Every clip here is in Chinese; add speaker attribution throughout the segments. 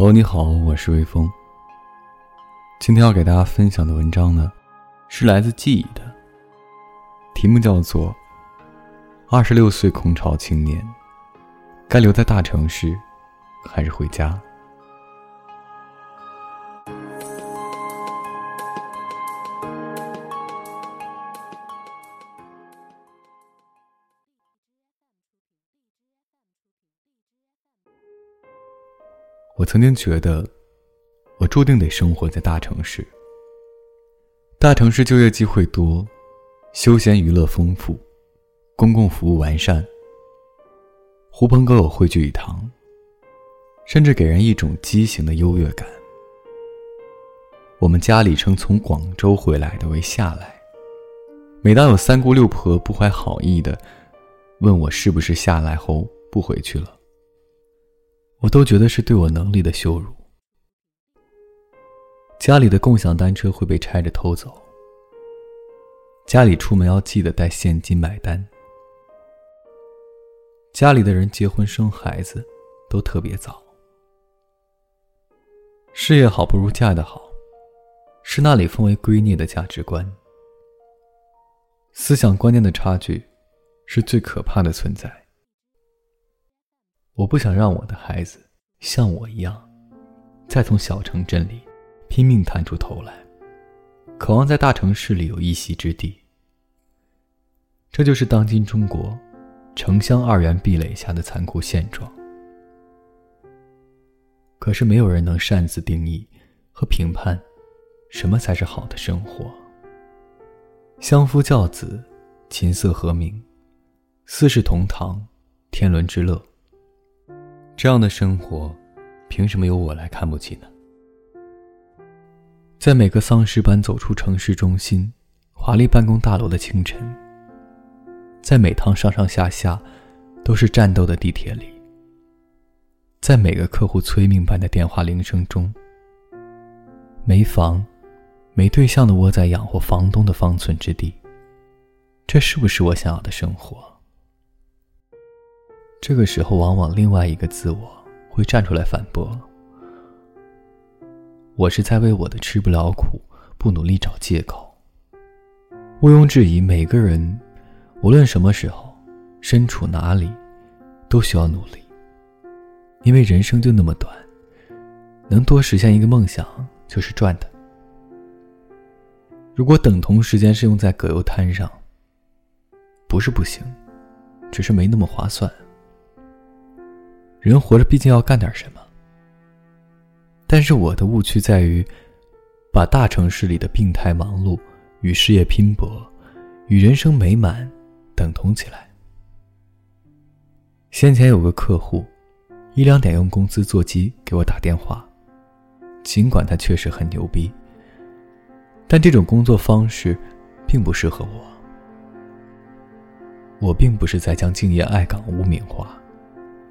Speaker 1: 哦你好，我是微风。今天要给大家分享的文章呢，是来自记忆的，题目叫做《二十六岁空巢青年，该留在大城市，还是回家》。我曾经觉得，我注定得生活在大城市。大城市就业机会多，休闲娱乐丰富，公共服务完善，狐朋狗友汇聚一堂，甚至给人一种畸形的优越感。我们家里称从广州回来的为下来，每当有三姑六婆不怀好意的问我是不是下来后不回去了。我都觉得是对我能力的羞辱。家里的共享单车会被拆着偷走。家里出门要记得带现金买单。家里的人结婚生孩子都特别早。事业好不如嫁的好，是那里奉为圭臬的价值观。思想观念的差距，是最可怕的存在。我不想让我的孩子像我一样，再从小城镇里拼命探出头来，渴望在大城市里有一席之地。这就是当今中国城乡二元壁垒下的残酷现状。可是没有人能擅自定义和评判，什么才是好的生活。相夫教子，琴瑟和鸣，四世同堂，天伦之乐。这样的生活，凭什么由我来看不起呢？在每个丧尸般走出城市中心、华丽办公大楼的清晨，在每趟上上下下都是战斗的地铁里，在每个客户催命般的电话铃声中，没房、没对象的窝在养活房东的方寸之地，这是不是我想要的生活？这个时候，往往另外一个自我会站出来反驳：“我是在为我的吃不了苦、不努力找借口。”毋庸置疑，每个人无论什么时候、身处哪里，都需要努力，因为人生就那么短，能多实现一个梦想就是赚的。如果等同时间是用在葛优瘫上，不是不行，只是没那么划算。人活着毕竟要干点什么，但是我的误区在于，把大城市里的病态忙碌与事业拼搏，与人生美满等同起来。先前有个客户，一两点用工资座机给我打电话，尽管他确实很牛逼，但这种工作方式并不适合我。我并不是在将敬业爱岗污名化。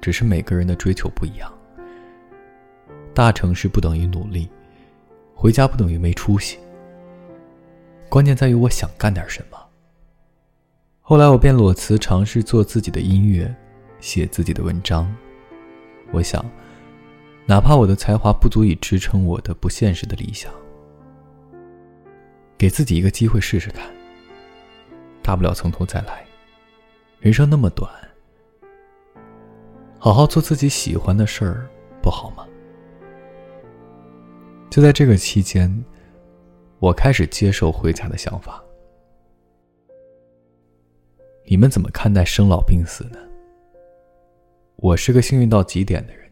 Speaker 1: 只是每个人的追求不一样。大城市不等于努力，回家不等于没出息。关键在于我想干点什么。后来我便裸辞，尝试做自己的音乐，写自己的文章。我想，哪怕我的才华不足以支撑我的不现实的理想，给自己一个机会试试看。大不了从头再来。人生那么短。好好做自己喜欢的事儿，不好吗？就在这个期间，我开始接受回家的想法。你们怎么看待生老病死呢？我是个幸运到极点的人。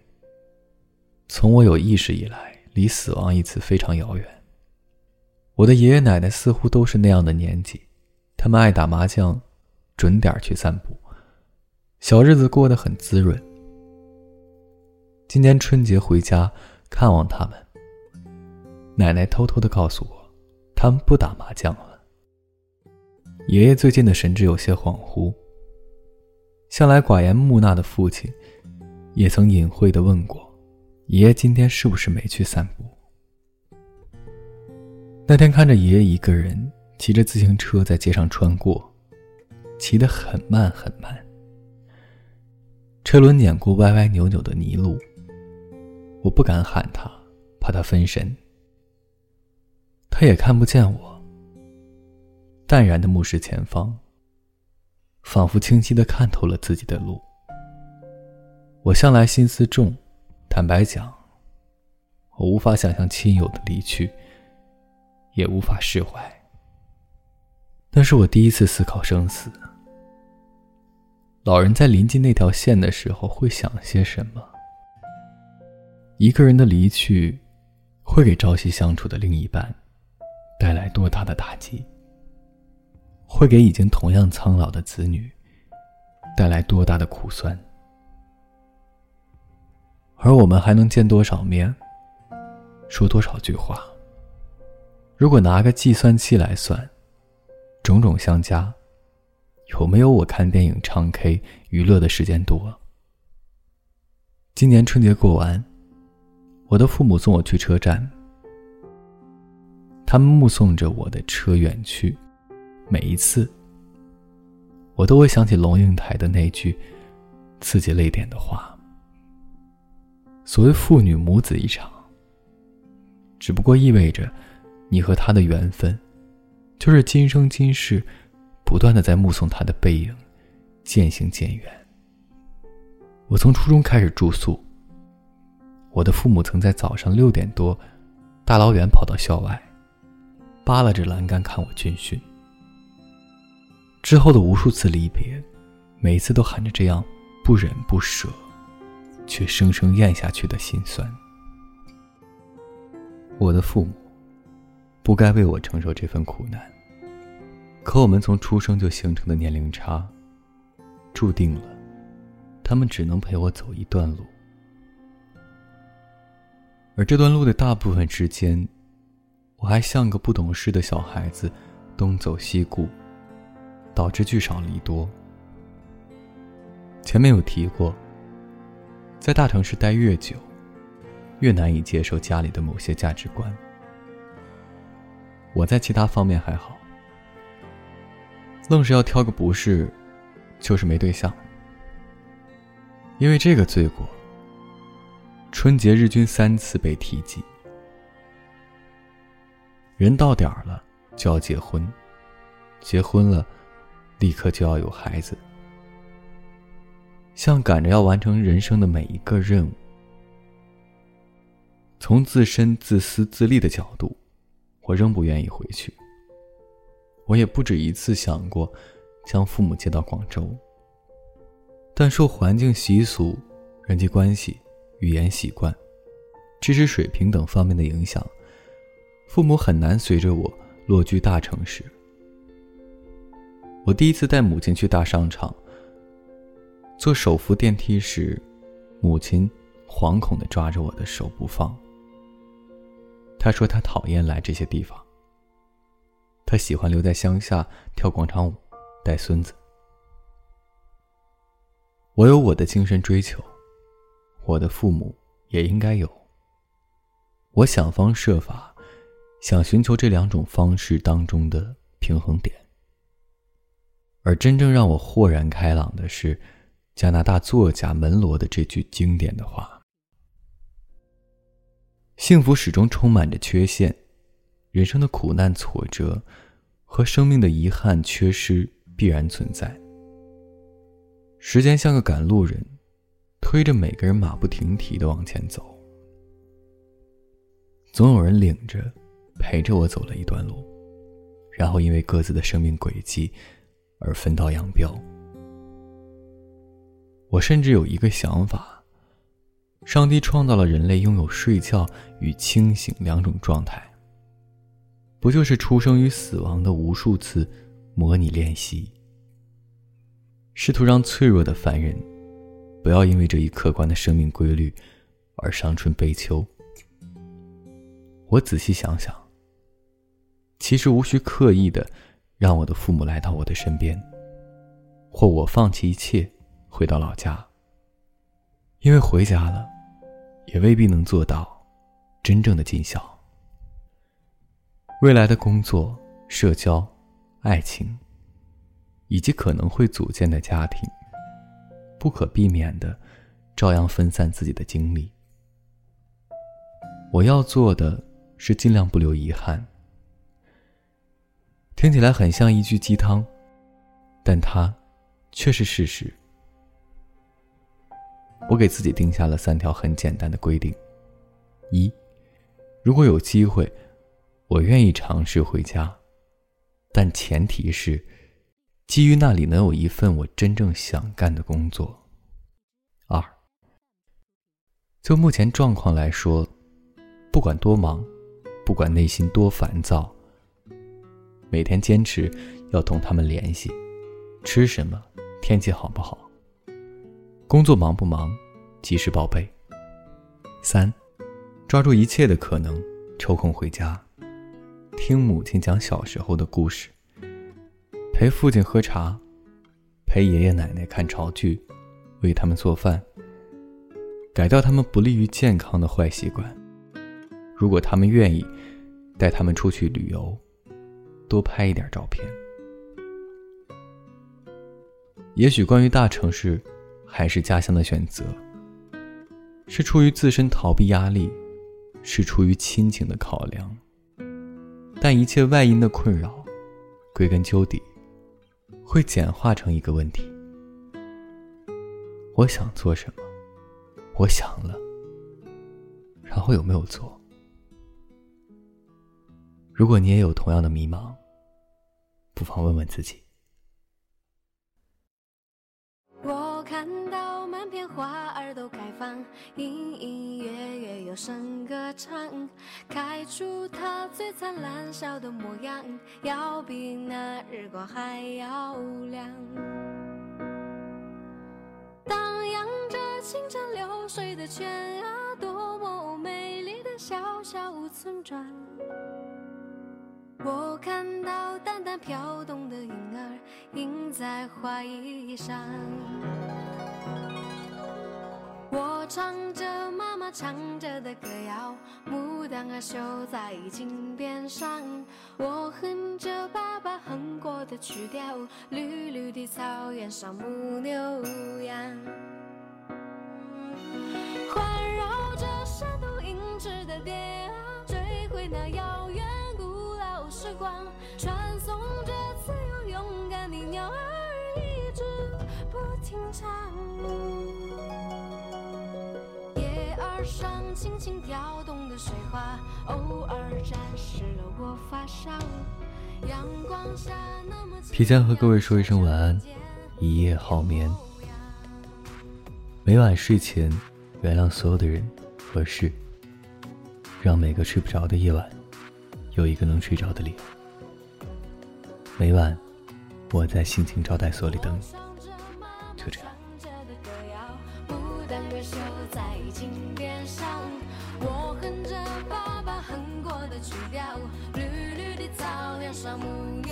Speaker 1: 从我有意识以来，离死亡一词非常遥远。我的爷爷奶奶似乎都是那样的年纪，他们爱打麻将，准点去散步，小日子过得很滋润。今年春节回家看望他们，奶奶偷偷的告诉我，他们不打麻将了。爷爷最近的神志有些恍惚，向来寡言木讷的父亲，也曾隐晦的问过，爷爷今天是不是没去散步？那天看着爷爷一个人骑着自行车在街上穿过，骑得很慢很慢，车轮碾过歪歪扭扭的泥路。我不敢喊他，怕他分神。他也看不见我，淡然的目视前方，仿佛清晰的看透了自己的路。我向来心思重，坦白讲，我无法想象亲友的离去，也无法释怀。那是我第一次思考生死。老人在临近那条线的时候会想些什么？一个人的离去，会给朝夕相处的另一半带来多大的打击？会给已经同样苍老的子女带来多大的苦酸？而我们还能见多少面，说多少句话？如果拿个计算器来算，种种相加，有没有我看电影、唱 K、娱乐的时间多？今年春节过完。我的父母送我去车站，他们目送着我的车远去，每一次，我都会想起龙应台的那句刺激泪点的话：“所谓父女母子一场，只不过意味着你和他的缘分，就是今生今世，不断的在目送他的背影渐行渐远。”我从初中开始住宿。我的父母曾在早上六点多，大老远跑到校外，扒拉着栏杆看我军训。之后的无数次离别，每一次都含着这样不忍不舍，却生生咽下去的心酸。我的父母不该为我承受这份苦难，可我们从出生就形成的年龄差，注定了他们只能陪我走一段路。而这段路的大部分时间，我还像个不懂事的小孩子，东走西顾，导致聚少离多。前面有提过，在大城市待越久，越难以接受家里的某些价值观。我在其他方面还好，愣是要挑个不是，就是没对象，因为这个罪过。春节日均三次被提及，人到点儿了就要结婚，结婚了，立刻就要有孩子，像赶着要完成人生的每一个任务。从自身自私自利的角度，我仍不愿意回去。我也不止一次想过将父母接到广州，但受环境、习俗、人际关系。语言习惯、知识水平等方面的影响，父母很难随着我落居大城市。我第一次带母亲去大商场，坐手扶电梯时，母亲惶恐地抓着我的手不放。她说她讨厌来这些地方，她喜欢留在乡下跳广场舞、带孙子。我有我的精神追求。我的父母也应该有。我想方设法，想寻求这两种方式当中的平衡点。而真正让我豁然开朗的是，加拿大作家门罗的这句经典的话：“幸福始终充满着缺陷，人生的苦难挫折和生命的遗憾缺失必然存在。时间像个赶路人。”推着每个人马不停蹄的往前走，总有人领着，陪着我走了一段路，然后因为各自的生命轨迹而分道扬镳。我甚至有一个想法：上帝创造了人类拥有睡觉与清醒两种状态，不就是出生与死亡的无数次模拟练习，试图让脆弱的凡人。不要因为这一客观的生命规律而伤春悲秋。我仔细想想，其实无需刻意的让我的父母来到我的身边，或我放弃一切回到老家。因为回家了，也未必能做到真正的尽孝。未来的工作、社交、爱情，以及可能会组建的家庭。不可避免的，照样分散自己的精力。我要做的是尽量不留遗憾。听起来很像一句鸡汤，但它却是事实。我给自己定下了三条很简单的规定：一，如果有机会，我愿意尝试回家，但前提是基于那里能有一份我真正想干的工作；二，就目前状况来说，不管多忙，不管内心多烦躁。每天坚持要同他们联系，吃什么，天气好不好，工作忙不忙，及时报备。三，抓住一切的可能，抽空回家，听母亲讲小时候的故事，陪父亲喝茶，陪爷爷奶奶看潮剧，为他们做饭，改掉他们不利于健康的坏习惯。如果他们愿意，带他们出去旅游。多拍一点照片。也许关于大城市还是家乡的选择，是出于自身逃避压力，是出于亲情的考量。但一切外因的困扰，归根究底，会简化成一个问题：我想做什么？我想了，然后有没有做？如果你也有同样的迷茫，不妨问问自己。
Speaker 2: 我看到满片花儿都开放，隐隐约约有声歌唱，开出它最灿烂笑的模样，要比那日光还要亮。荡漾着清澈流水的泉啊，多么美丽的小小村庄。我看到淡淡飘动的云儿，印在花衣上。我唱着妈妈唱着的歌谣，牡丹儿绣在金边上。我哼着爸爸哼过的曲调，绿绿的草原上牧牛羊，环绕着山头银枝的蝶啊，追回那遥远古老。时光传颂着自由勇敢的鸟儿，一直不停唱。轻轻跳动的水花，偶尔沾湿了我发梢。阳光下那么
Speaker 1: 提前和各位说一声晚安，一夜好眠。每晚睡前，原谅所有的人和事，让每个睡不着的夜晚。有一个能睡着的理由。每晚，我在心情招待所里等你。就这样。
Speaker 2: 着爸爸哼过的曲调，绿绿的草原上牧。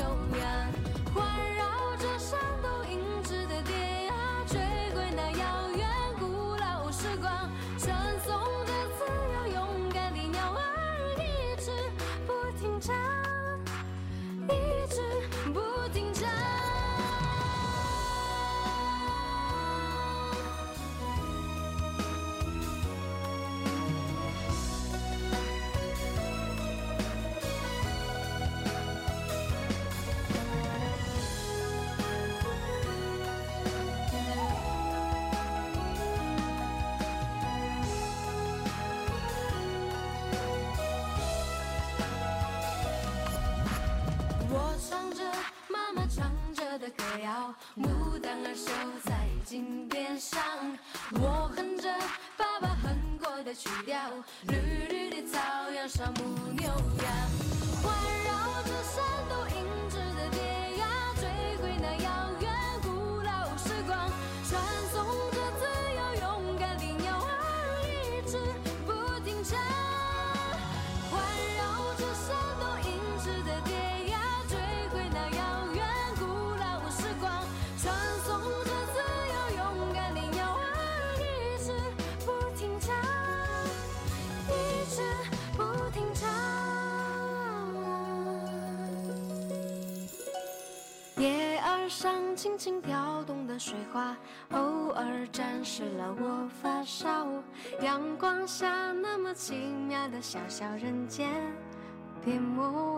Speaker 2: 我哼着爸爸哼过的曲调，绿绿的草原上牧牛轻轻跳动的水花，偶尔沾湿。了我发梢。阳光下那么奇妙的小小人间别模。